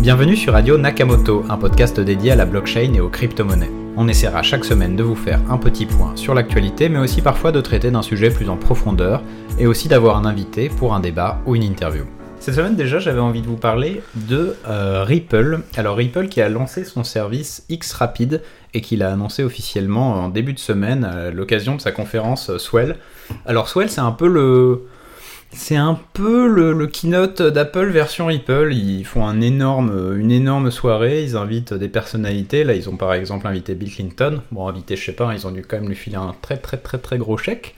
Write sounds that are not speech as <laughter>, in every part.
Bienvenue sur Radio Nakamoto, un podcast dédié à la blockchain et aux crypto-monnaies. On essaiera chaque semaine de vous faire un petit point sur l'actualité, mais aussi parfois de traiter d'un sujet plus en profondeur, et aussi d'avoir un invité pour un débat ou une interview. Cette semaine déjà, j'avais envie de vous parler de euh, Ripple. Alors Ripple qui a lancé son service X Rapid et qui l'a annoncé officiellement en début de semaine à l'occasion de sa conférence Swell. Alors Swell, c'est un peu le c'est un peu le, keynote d'Apple version Ripple. Ils font un énorme, une énorme soirée. Ils invitent des personnalités. Là, ils ont par exemple invité Bill Clinton. Bon, invité, je sais pas, ils ont dû quand même lui filer un très très très très gros chèque.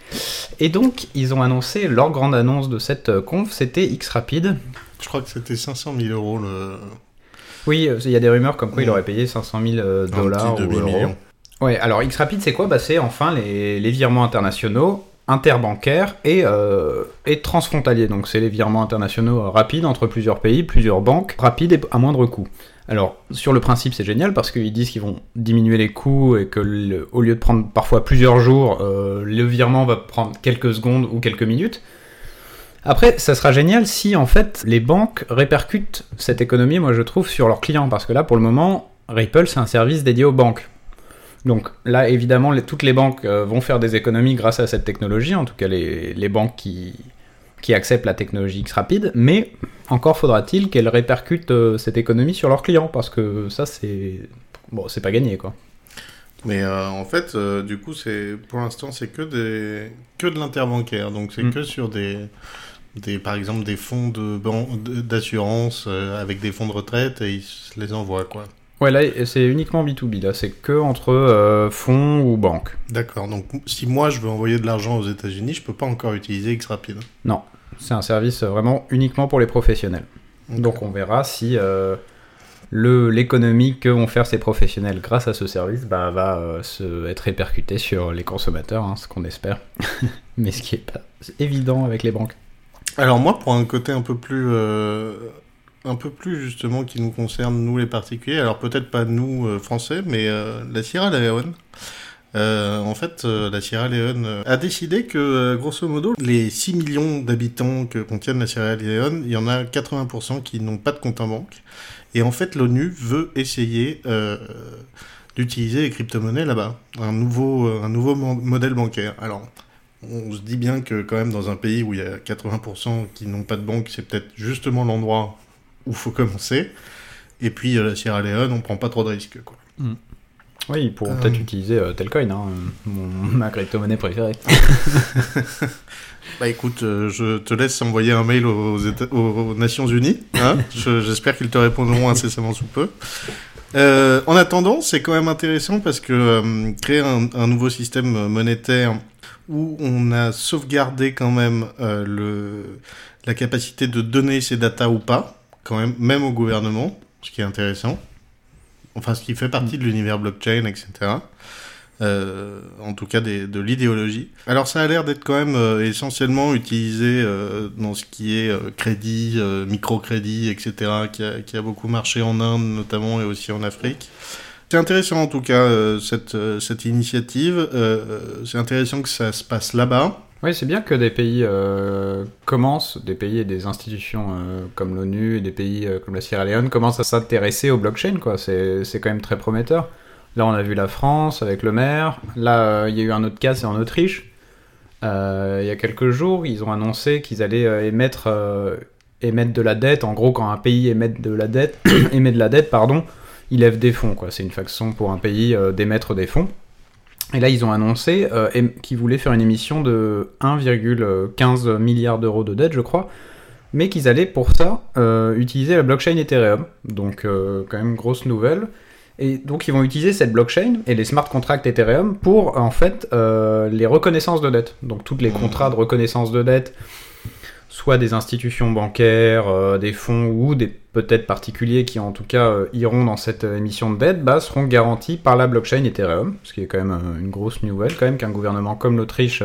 Et donc, ils ont annoncé leur grande annonce de cette conf, c'était X Rapid. Je crois que c'était 500 000 euros le. Oui, il y a des rumeurs comme quoi il aurait payé 500 000 euh, dollars ou euros. Ouais, alors X Rapid, c'est quoi? Bah, C'est enfin les, les virements internationaux interbancaire et, euh, et transfrontalier. Donc c'est les virements internationaux rapides entre plusieurs pays, plusieurs banques, rapides et à moindre coût. Alors sur le principe c'est génial parce qu'ils disent qu'ils vont diminuer les coûts et que au lieu de prendre parfois plusieurs jours, euh, le virement va prendre quelques secondes ou quelques minutes. Après, ça sera génial si en fait les banques répercutent cette économie, moi je trouve, sur leurs clients parce que là pour le moment, Ripple c'est un service dédié aux banques. Donc là, évidemment, toutes les banques euh, vont faire des économies grâce à cette technologie, en tout cas les, banques qui, qui acceptent la technologie X rapide, mais encore faudra-t-il qu'elles répercutent euh, cette économie sur leurs clients, parce que ça, c'est bon, c'est pas gagné, quoi. Mais euh, en fait, du coup, c'est pour l'instant, c'est que des que de l'interbancaire, donc c'est mm. que sur des des, par exemple des fonds de d'assurance avec des fonds de retraite et ils les envoient quoi. Ouais, là, c'est uniquement B2B. Là, c'est que entre euh, fonds ou banques. D'accord. Donc, si moi, je veux envoyer de l'argent aux États-Unis, je peux pas encore utiliser Xrapid. Non. C'est un service vraiment uniquement pour les professionnels. Donc, on verra si euh, l'économie que vont faire ces professionnels grâce à ce service bah, va euh, se, être répercutée sur les consommateurs, hein, ce qu'on espère. <laughs> Mais ce qui est pas évident avec les banques. Alors moi, pour un côté un peu plus un peu plus justement qui nous concerne, nous les particuliers. Alors peut-être pas nous euh, français, mais euh, la Sierra Leone. Euh, en fait, la Sierra Leone a décidé que, grosso modo, les 6 millions d'habitants que contiennent la Sierra Leone, il y en a 80% qui n'ont pas de compte en banque. Et en fait, l'ONU veut essayer d'utiliser les crypto-monnaies là-bas, un nouveau, un nouveau modèle bancaire. Alors, on se dit bien que quand même dans un pays où il y a 80% qui n'ont pas de banque, c'est peut-être justement l'endroit où faut commencer. Et puis euh, la Sierra Leone, on prend pas trop de risques. Quoi. Mm. Oui, ils pourront peut-être euh. utiliser euh, Telcoin, hein, mon, <laughs> ma crypto-monnaie préférée. <laughs> bah écoute, je te laisse envoyer un mail aux, aux Nations Unies. Hein <laughs> J'espère qu'ils te répondront incessamment sous peu. en attendant, c'est quand même intéressant parce que créer un, un, nouveau système monétaire où on a sauvegardé quand même le, la capacité de donner ses datas ou pas, quand même, même au gouvernement, ce qui est intéressant. Enfin, ce qui fait partie de l'univers blockchain, etc. Euh, en tout cas de l'idéologie. Alors ça a l'air d'être quand même euh, essentiellement utilisé euh, dans ce qui est crédit, microcrédit, etc., qui a, beaucoup marché en Inde notamment et aussi en Afrique. C'est intéressant en tout cas cette initiative. c'est intéressant que ça se passe là-bas. Oui, c'est bien que des pays euh, commencent, des pays et des institutions euh, comme l'ONU et des pays euh, comme la Sierra Leone commencent à s'intéresser au blockchain, quoi. C'est, quand même très prometteur. Là, on a vu la France avec le maire. Là, il y a eu un autre cas, c'est en Autriche. il y a quelques jours, ils ont annoncé qu'ils allaient émettre, émettre de la dette. En gros, quand un pays émet de la dette, <coughs> émet de la dette, pardon, il lève des fonds, quoi. C'est une façon pour un pays d'émettre des fonds. Et là, ils ont annoncé euh, qu'ils voulaient faire une émission de 1,15 milliard d'euros de dette, je crois, mais qu'ils allaient pour ça euh, utiliser la blockchain Ethereum. Donc, euh, quand même, grosse nouvelle. Et donc, ils vont utiliser cette blockchain et les smart contracts Ethereum pour, en fait, les reconnaissances de dette. Donc, tous les mmh. contrats de reconnaissance de dette soit des institutions bancaires, euh, des fonds ou des peut-être particuliers qui en tout cas euh, iront dans cette euh, émission de dette, bah, seront garantis par la blockchain Ethereum, ce qui est quand même une grosse nouvelle, quand même qu'un gouvernement comme l'Autriche,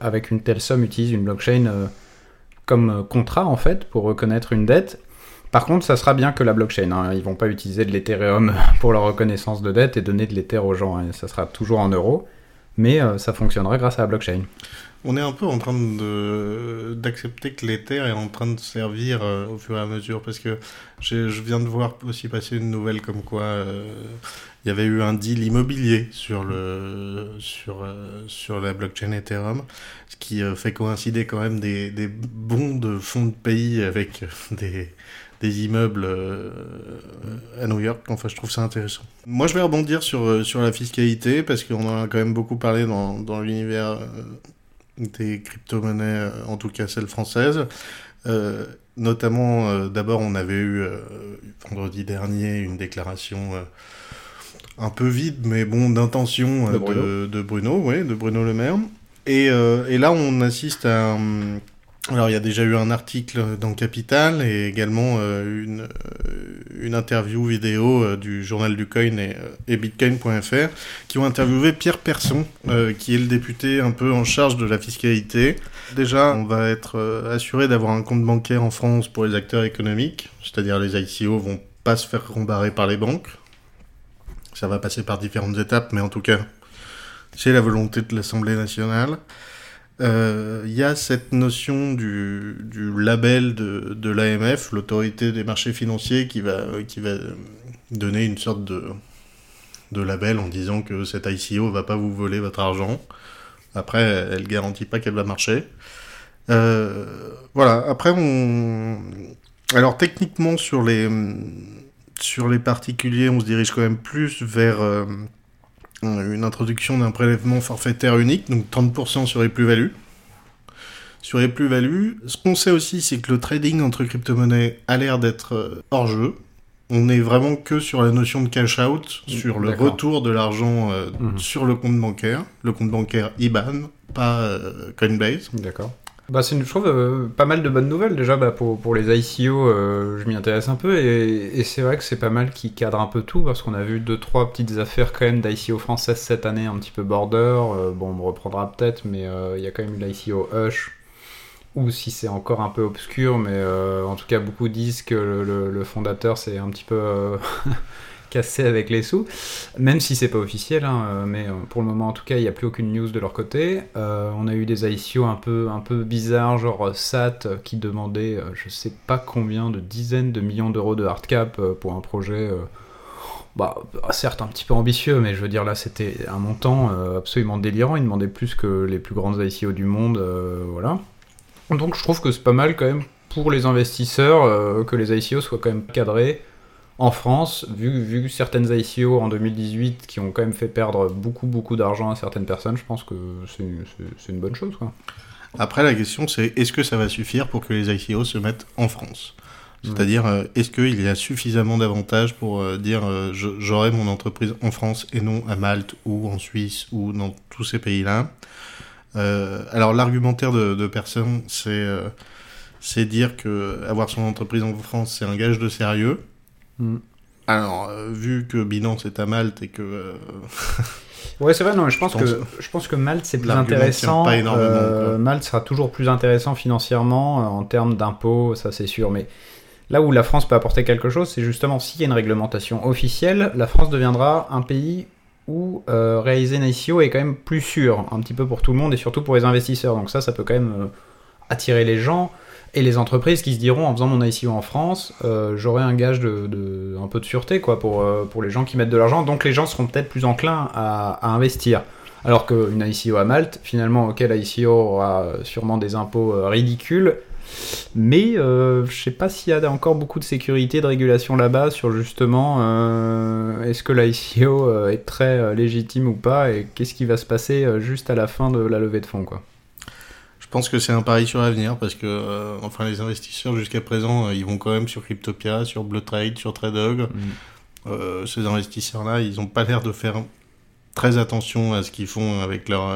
avec une telle somme, utilise une blockchain comme contrat en fait pour reconnaître une dette. Par contre, ça sera bien que la blockchain. Hein. Ils vont pas utiliser de l'Ethereum <laughs> pour la reconnaissance de dette et donner de l'Ether aux gens. Hein. Ça sera toujours en euros, mais ça fonctionnera grâce à la blockchain. On est un peu en train de d'accepter que l'Ether est en train de servir euh, au fur et à mesure parce que je viens de voir aussi passer une nouvelle comme quoi euh, il y avait eu un deal immobilier sur le sur euh, sur la blockchain Ethereum, ce qui fait coïncider quand même des, des bons de fonds de pays avec des des immeubles à New York. Enfin, je trouve ça intéressant. Moi, je vais rebondir sur, sur la fiscalité parce qu'on en a quand même beaucoup parlé dans, dans l'univers des crypto-monnaies, euh, en tout cas celles françaises. Euh, notamment, euh, d'abord, on avait eu vendredi dernier une déclaration un peu vide, mais bon, d'intention de, Bruno. de, Bruno, ouais, de Bruno Le Maire. Et, et là, on assiste à un alors il y a déjà eu un article dans Capital et également euh, une, euh, une interview vidéo euh, du journal du coin et, bitcoin.fr qui ont interviewé Pierre Persson qui est le député un peu en charge de la fiscalité. Déjà on va être assuré d'avoir un compte bancaire en France pour les acteurs économiques, c'est-à-dire les ICO vont pas se faire rembarrer par les banques. Ça va passer par différentes étapes mais en tout cas c'est la volonté de l'Assemblée nationale. Il euh, y a cette notion du, label de, l'AMF, l'autorité des marchés financiers, qui va, donner une sorte de, label en disant que cette ICO va pas vous voler votre argent. Après, elle garantit pas qu'elle va marcher. Euh, voilà. Après, on. Alors techniquement sur les sur les particuliers, on se dirige quand même plus vers euh, une introduction d'un prélèvement forfaitaire unique, donc 30% sur les plus-values. Sur les plus-values, ce qu'on sait aussi, c'est que le trading entre crypto-monnaies a l'air d'être euh, hors jeu. On est vraiment que sur la notion de cash out, sur le retour de l'argent euh, mhm. sur le compte bancaire, le compte bancaire IBAN, pas euh, Coinbase. D'accord. Bah, c'est, je trouve, euh, pas mal de bonnes nouvelles déjà bah, pour, pour les ICO. Euh, je m'y intéresse un peu et, et c'est vrai que c'est pas mal qui cadre un peu tout parce qu'on a vu deux trois petites affaires quand même d'ICO françaises cette année un petit peu border. Euh, bon, on me reprendra peut-être, mais il y a quand même eu l'ICO Hush ou si c'est encore un peu obscur, mais en tout cas beaucoup disent que le, le fondateur c'est un petit peu <laughs> cassé avec les sous, même si c'est pas officiel, hein, euh, mais euh, pour le moment en tout cas il n'y a plus aucune news de leur côté. Euh, on a eu des ICO un peu, un peu bizarres, genre SAT qui demandait je sais pas combien de dizaines de millions d'euros de hardcap pour un projet. Bah, certes un petit peu ambitieux, mais je veux dire là c'était un montant absolument délirant. Ils demandaient plus que les plus grandes ICO du monde, voilà. Donc je trouve que c'est pas mal quand même pour les investisseurs que les ICO soient quand même cadrés en France, vu, vu certaines ICO en 2018 qui ont quand même fait perdre beaucoup beaucoup d'argent à certaines personnes, je pense que c'est une bonne chose. Quoi. Après, la question c'est est-ce que ça va suffire pour que les ICO se mettent en France? C'est-à-dire, euh, est-ce qu'il y a suffisamment d'avantages pour euh, dire euh, j'aurai mon entreprise en France et non à Malte ou en Suisse ou dans tous ces pays-là? Alors, l'argumentaire de, personnes, c'est c'est dire que avoir son entreprise en France, c'est un gage de sérieux. Mm. Alors, euh, vu que Binance est à Malte et que. Euh, ouais, c'est vrai, non, je pense, que, je pense que Malte, c'est plus intéressant. Euh, Malte sera toujours plus intéressant financièrement en termes d'impôts, ça c'est sûr. Mais là où la France peut apporter quelque chose, c'est justement s'il y a une réglementation officielle, la France deviendra un pays où réaliser une ICO est quand même plus sûr, un petit peu pour tout le monde et surtout pour les investisseurs. Donc ça, ça peut quand même attirer les gens. Et les entreprises qui se diront en faisant mon ICO en France, euh, j'aurai un gage de, un peu de sûreté quoi pour, euh, pour les gens qui mettent de l'argent. Donc les gens seront peut-être plus enclins à, investir. Alors qu'une ICO à Malte, finalement, ok, l'ICO aura sûrement des impôts euh, ridicules, mais je sais pas s'il y a encore beaucoup de sécurité, de régulation là-bas sur justement est-ce que l'ICO est très légitime ou pas et qu'est-ce qui va se passer juste à la fin de la levée de fonds quoi. Je pense que c'est un pari sur l'avenir parce que euh, enfin les investisseurs jusqu'à présent euh, ils vont quand même sur Cryptopia, sur Blue Trade, sur Tradog. Mm. Euh, ces investisseurs-là, ils n'ont pas l'air de faire très attention à ce qu'ils font avec leur.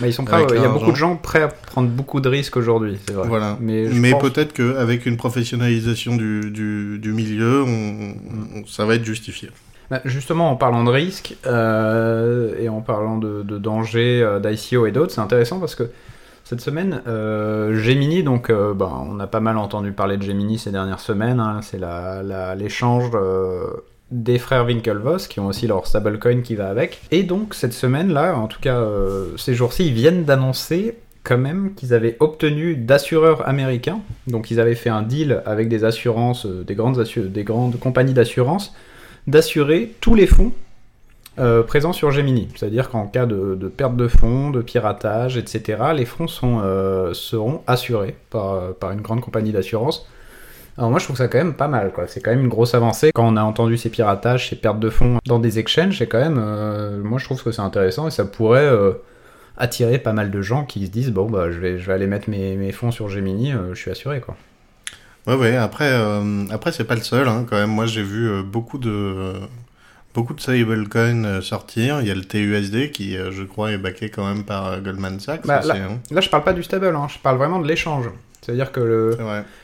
ils sont prêts. Il y a beaucoup de gens prêts à prendre beaucoup de risques aujourd'hui, c'est vrai. Voilà. Mais, Mais peut-être qu'avec une professionnalisation du, du, du milieu, on, ça va être justifié. Bah, justement, en parlant de risques et en parlant de, de dangers d'ICO et d'autres, c'est intéressant parce que cette semaine, euh, Gemini, donc euh, ben, on a pas mal entendu parler de Gemini ces dernières semaines, hein. c'est l'échange euh, des frères Winklevoss qui ont aussi leur stablecoin qui va avec. Et donc cette semaine là, en tout cas ces jours-ci, ils viennent d'annoncer quand même qu'ils avaient obtenu d'assureurs américains. Donc ils avaient fait un deal avec des assurances, des grandes compagnies d'assurance, d'assurer tous les fonds euh, présents sur Gemini. C'est-à-dire qu'en cas de, perte de fonds, de piratage, etc., les fonds euh, seront assurés par, par une grande compagnie d'assurance. Alors moi je trouve ça quand même pas mal, quoi. C'est quand même une grosse avancée. Quand on a entendu ces piratages, ces pertes de fonds dans des exchanges, c'est quand même, moi je trouve que c'est intéressant et ça pourrait attirer pas mal de gens qui se disent bon bah je vais je vais aller mettre mes, mes fonds sur Gemini, euh, je suis assuré quoi. Ouais ouais après euh, après c'est pas le seul hein, quand même moi j'ai vu euh, beaucoup de beaucoup de stablecoins sortir il y a le TUSD qui je crois est backé quand même par Goldman Sachs. Bah, là, hein. là, je parle pas du stable hein, je parle vraiment de l'échange. C'est-à-dire que le,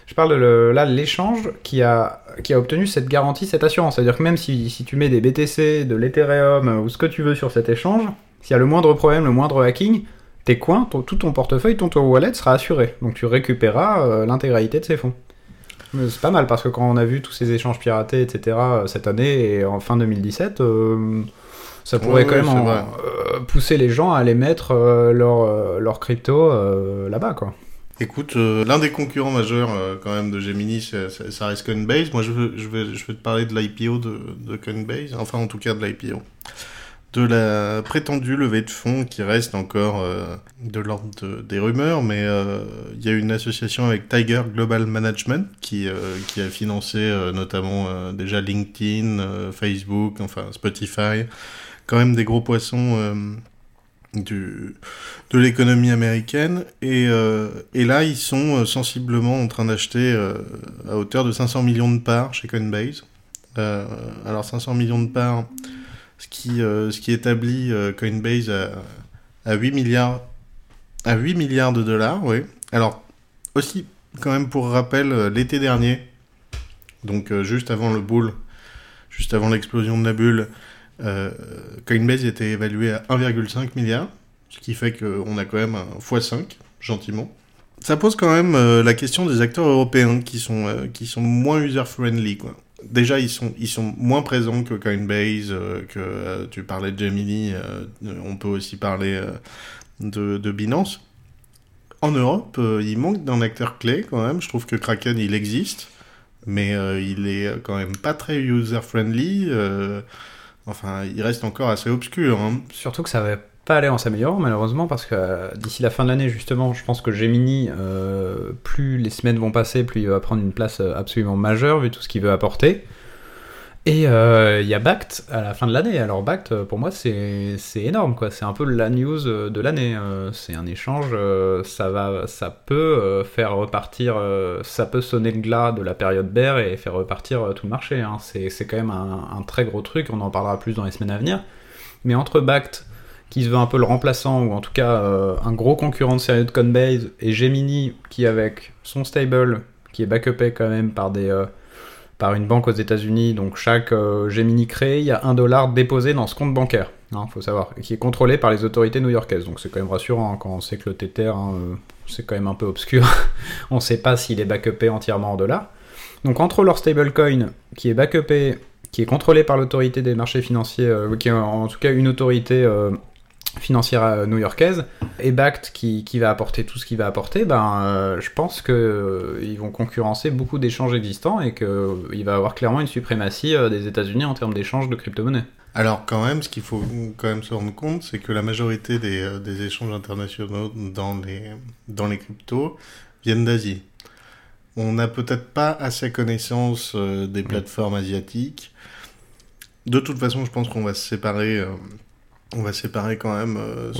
je parle de le, là l'échange qui a qui a obtenu cette garantie, cette assurance. C'est-à-dire que même si, si tu mets des BTC, de l'Ethereum ou ce que tu veux sur cet échange, s'il y a le moindre problème, le moindre hacking, tes coins, tout ton portefeuille, ton, ton wallet sera assuré. Donc tu récupéreras euh, l'intégralité de ces fonds. C'est pas mal parce que quand on a vu tous ces échanges piratés, etc., euh, cette année et en fin 2017, euh, ça pourrait quand même pousser les gens à aller mettre leur, leur crypto là-bas, quoi. Écoute, l'un des concurrents majeurs quand même de Gemini, ça, reste Coinbase. Moi, je veux, je vais, je vais te parler de l'IPO de, de Coinbase, enfin en tout cas de l'IPO de la prétendue levée de fonds qui reste encore euh, de l'ordre des rumeurs, mais euh, il y a une association avec Tiger Global Management qui, euh, qui a financé notamment déjà LinkedIn, Facebook, enfin Spotify, quand même des gros poissons du, de l'économie américaine. Et, et, là, ils sont sensiblement en train d'acheter à hauteur de 500 millions de parts chez Coinbase. alors 500 millions de parts ce qui, euh, ce qui établit euh, Coinbase à, à, 8 milliards, à 8 milliards de dollars, oui. Alors, aussi, quand même pour rappel, euh, l'été dernier, donc juste avant le bull, juste avant l'explosion de la bulle, Coinbase était évalué à 1,5 milliard, ce qui fait qu'on a quand même un x5, gentiment. Ça pose quand même la question des acteurs européens qui sont, qui sont moins user-friendly, quoi déjà ils sont ils sont moins présents que Coinbase euh, que euh, tu parlais de Gemini euh, on peut aussi parler de, de, Binance en Europe il manque d'un acteur clé quand même je trouve que Kraken il existe mais il est quand même pas très user friendly enfin il reste encore assez obscur hein. surtout que ça va pas aller en s'améliorant malheureusement parce que euh, d'ici la fin de l'année justement je pense que Gemini euh, plus les semaines vont passer plus il va prendre une place euh, absolument majeure vu tout ce qu'il veut apporter. Et il y a Bact à la fin de l'année. Alors Bact pour moi c'est énorme quoi. C'est un peu la news de l'année c'est un échange ça va ça peut faire repartir ça peut sonner le glas de la période bear et faire repartir tout le marché hein. c'est quand même un, un, très gros truc on en parlera plus dans les semaines à venir. Mais entre Bact qui se veut un peu le remplaçant, ou en tout cas euh, un gros concurrent de sérieux de Coinbase, et Gemini, qui avec son stable, qui est backupé quand même par, des, euh, par une banque aux États-Unis, donc chaque euh, Gemini créé, il y a un dollar déposé dans ce compte bancaire, il hein, faut savoir, qui est contrôlé par les autorités new-yorkaises, donc c'est quand même rassurant hein, quand on sait que le Tether, hein, c'est quand même un peu obscur, <laughs> on ne sait pas s'il est backupé entièrement en dollars. Donc entre leur stablecoin, qui est backupé qui est contrôlé par l'autorité des marchés financiers, qui est en tout cas une autorité financière euh, new-yorkaise et Bact qui, qui, va apporter tout ce qu'il va apporter, ben, euh, je pense qu'ils euh, vont concurrencer beaucoup d'échanges existants et qu'il va avoir clairement une suprématie des États-Unis en termes d'échanges de crypto-monnaies. Alors quand même, ce qu'il faut quand même se rendre compte, c'est que la majorité des, des, échanges internationaux dans les, dans les cryptos viennent d'Asie. On n'a peut-être pas assez connaissance des plateformes asiatiques. De toute façon, je pense qu'on va se séparer on va séparer quand même euh,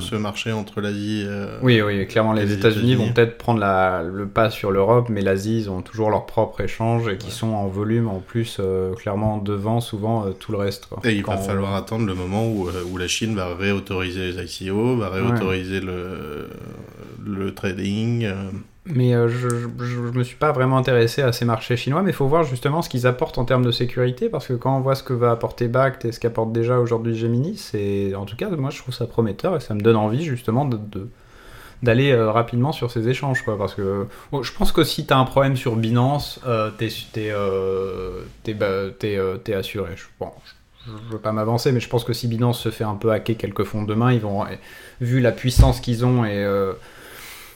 ce, marché entre l'Asie. Euh, oui, oui, clairement, les, États-Unis vont peut-être prendre le pas sur l'Europe, mais l'Asie, ils ont toujours leur propre échange et qui sont en volume en plus euh, clairement devant souvent tout le reste. Et il va falloir attendre le moment où, où, la Chine va réautoriser les ICO, va réautoriser le, le trading. Mais euh, je, je, me suis pas vraiment intéressé à ces marchés chinois, mais il faut voir justement ce qu'ils apportent en termes de sécurité, parce que quand on voit ce que va apporter Bact et ce qu'apporte déjà aujourd'hui Gemini, c'est en tout cas moi je trouve ça prometteur et ça me donne envie justement de, d'aller euh, rapidement sur ces échanges quoi. Parce que je pense que si tu as un problème sur Binance euh, t'es euh, t'es assuré. Je, bon, veux pas m'avancer mais je pense que si Binance se fait un peu hacker quelques fonds demain ils vont vu la puissance qu'ils ont et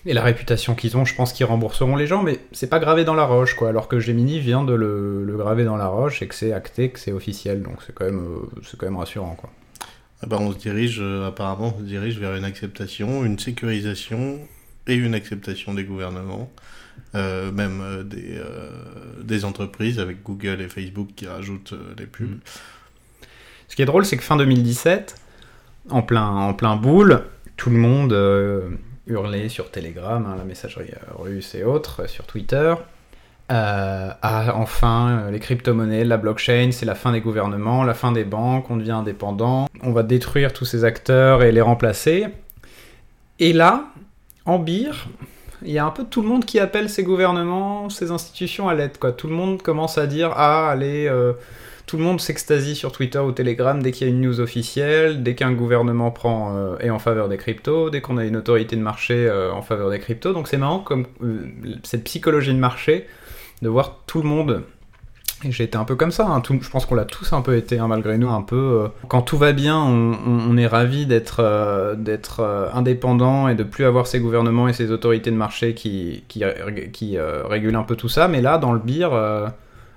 et la réputation qu'ils ont, je pense qu'ils rembourseront les gens, mais c'est pas gravé dans la roche, quoi. Alors que Gemini vient de le, le graver dans la roche et que c'est acté, que c'est officiel, donc c'est quand même, euh, c'est quand même rassurant, quoi. Ah bah, on se dirige, euh, apparemment, on se dirige vers une acceptation, une sécurisation et une acceptation des gouvernements, euh, même des, euh, des entreprises avec Google et Facebook qui rajoutent les pubs. Mm. Ce qui est drôle, c'est que fin 2017, en plein, en plein boule, tout le monde euh, hurlait sur Telegram, hein, la messagerie euh, russe et autres, euh, sur Twitter. Euh, ah, enfin, les crypto-monnaies, la blockchain, c'est la fin des gouvernements, la fin des banques, on devient indépendant, on va détruire tous ces acteurs et les remplacer. Et là, en bire, il y a un peu tout le monde qui appelle ces gouvernements, ces institutions à l'aide. Tout le monde commence à dire Ah, allez, euh, tout le monde s'extasie sur Twitter ou Telegram dès qu'il y a une news officielle, dès qu'un gouvernement prend euh, est en faveur des cryptos, dès qu'on a une autorité de marché euh, en faveur des cryptos. Donc c'est marrant comme cette psychologie de marché de voir tout le monde. Et j'ai été un peu comme ça, hein, je pense qu'on l'a tous un peu été, hein, malgré nous, un peu. euh, quand tout va bien, on, est ravi d'être euh, euh, indépendant et de plus avoir ces gouvernements et ces autorités de marché qui, qui, régulent un peu tout ça. Mais là, dans le beer,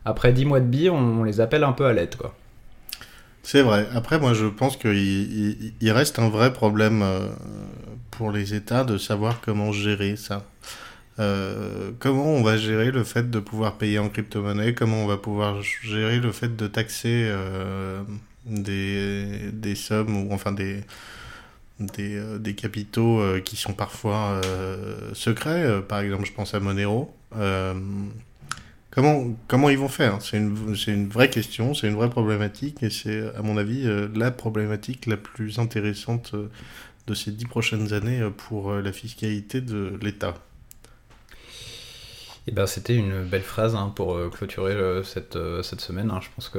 après 10 mois de beer, on, les appelle un peu à l'aide, quoi. C'est vrai. Après, moi, je pense qu'il il, il reste un vrai problème pour les États de savoir comment gérer ça. Euh, comment on va gérer le fait de pouvoir payer en crypto-monnaie? Comment on va pouvoir gérer le fait de taxer euh, des, sommes ou enfin des, euh, capitaux qui sont parfois secrets? Par exemple, je pense à Monero. Comment, comment ils vont faire? C'est une, une vraie question, c'est une vraie problématique, et c'est, à mon avis, la problématique la plus intéressante de ces dix prochaines années pour la fiscalité de l'État. Et ben, c'était une belle phrase hein, pour euh, clôturer euh, cette, euh, cette semaine. hein. Je, pense que,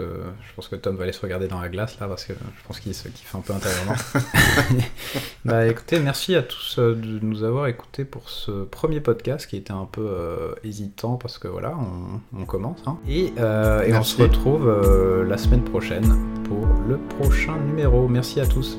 je pense que Tom va aller se regarder dans la glace là parce que je pense qu'il se kiffe un peu intérieurement. <laughs> <laughs> bah écoutez, merci à tous de nous avoir écoutés pour ce premier podcast qui était un peu euh, hésitant parce que voilà, on, on commence. hein. Et, euh, et on se retrouve euh, la semaine prochaine pour le prochain numéro. Merci à tous.